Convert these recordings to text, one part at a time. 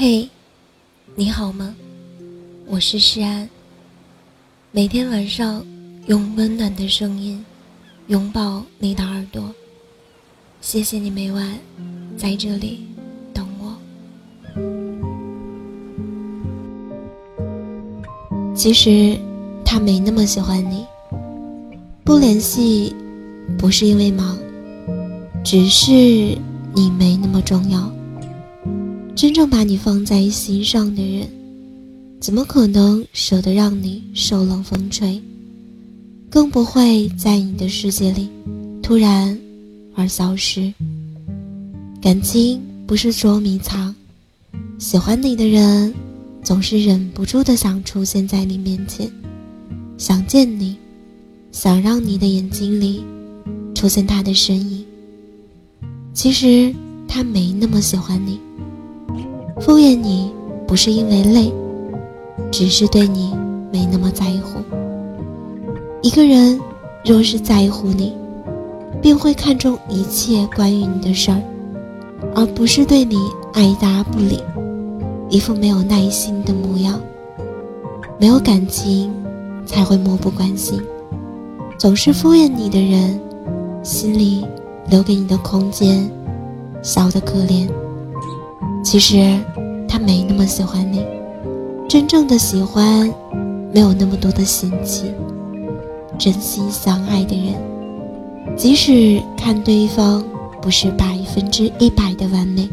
嘿，你好吗？我是诗安。每天晚上用温暖的声音拥抱你的耳朵。谢谢你每晚在这里等我。其实他没那么喜欢你，不联系不是因为忙，只是你没那么重要。真正把你放在心上的人，怎么可能舍得让你受冷风吹？更不会在你的世界里突然而消失。感情不是捉迷藏，喜欢你的人总是忍不住的想出现在你面前，想见你，想让你的眼睛里出现他的身影。其实他没那么喜欢你。敷衍你不是因为累，只是对你没那么在乎。一个人若是在乎你，便会看重一切关于你的事儿，而不是对你爱答不理，一副没有耐心的模样。没有感情，才会漠不关心。总是敷衍你的人，心里留给你的空间小得可怜。其实，他没那么喜欢你。真正的喜欢，没有那么多的嫌弃。真心相爱的人，即使看对方不是百分之一百的完美，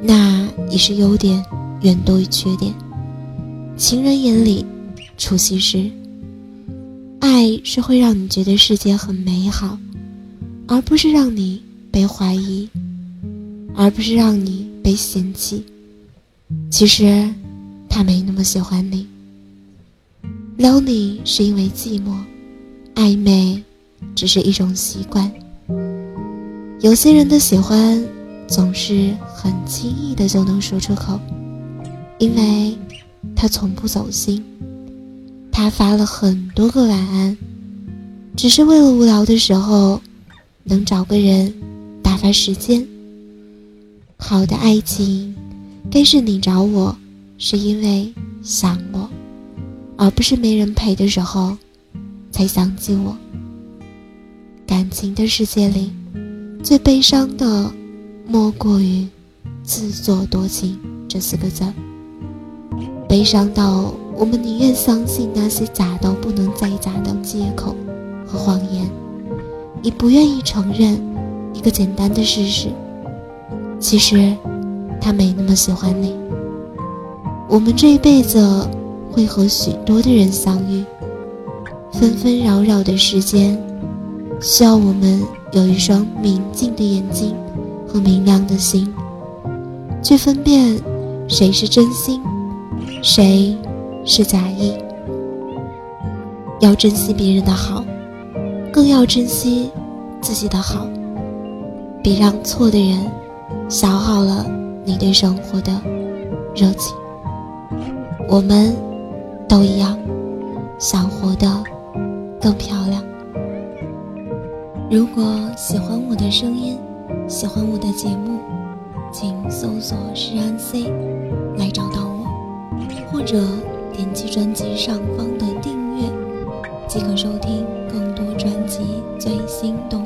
那也是优点远多于缺点。情人眼里出西施。爱是会让你觉得世界很美好，而不是让你被怀疑，而不是让你。被嫌弃，其实他没那么喜欢你。撩你是因为寂寞，暧昧只是一种习惯。有些人的喜欢总是很轻易的就能说出口，因为他从不走心。他发了很多个晚安，只是为了无聊的时候能找个人打发时间。好的爱情，该是你找我，是因为想我，而不是没人陪的时候才想起我。感情的世界里，最悲伤的莫过于自作多情这四个字。悲伤到我们宁愿相信那些假到不能再假的借口和谎言，也不愿意承认一个简单的事实。其实，他没那么喜欢你。我们这一辈子会和许多的人相遇，纷纷扰扰的时间，需要我们有一双明净的眼睛和明亮的心，去分辨谁是真心，谁是假意。要珍惜别人的好，更要珍惜自己的好，别让错的人。消耗了你对生活的热情。我们都一样，想活得更漂亮。如果喜欢我的声音，喜欢我的节目，请搜索“诗安 C” 来找到我，或者点击专辑上方的订阅，即可收听更多专辑最新动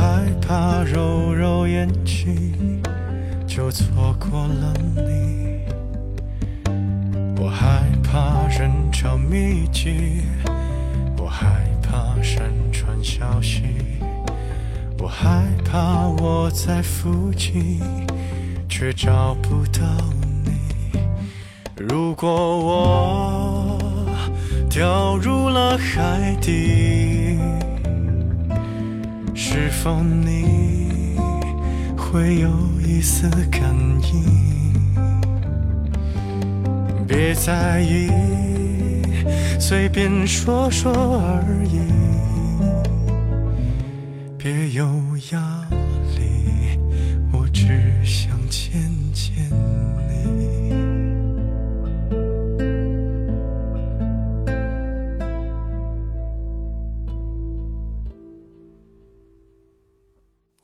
害怕揉揉眼睛就错过了你，我害怕人潮密集，我害怕山川消息，我害怕我在附近却找不到你。如果我掉入了海底，是否你会有一丝感应？别在意，随便说说而已，别有压力，我只想见见你。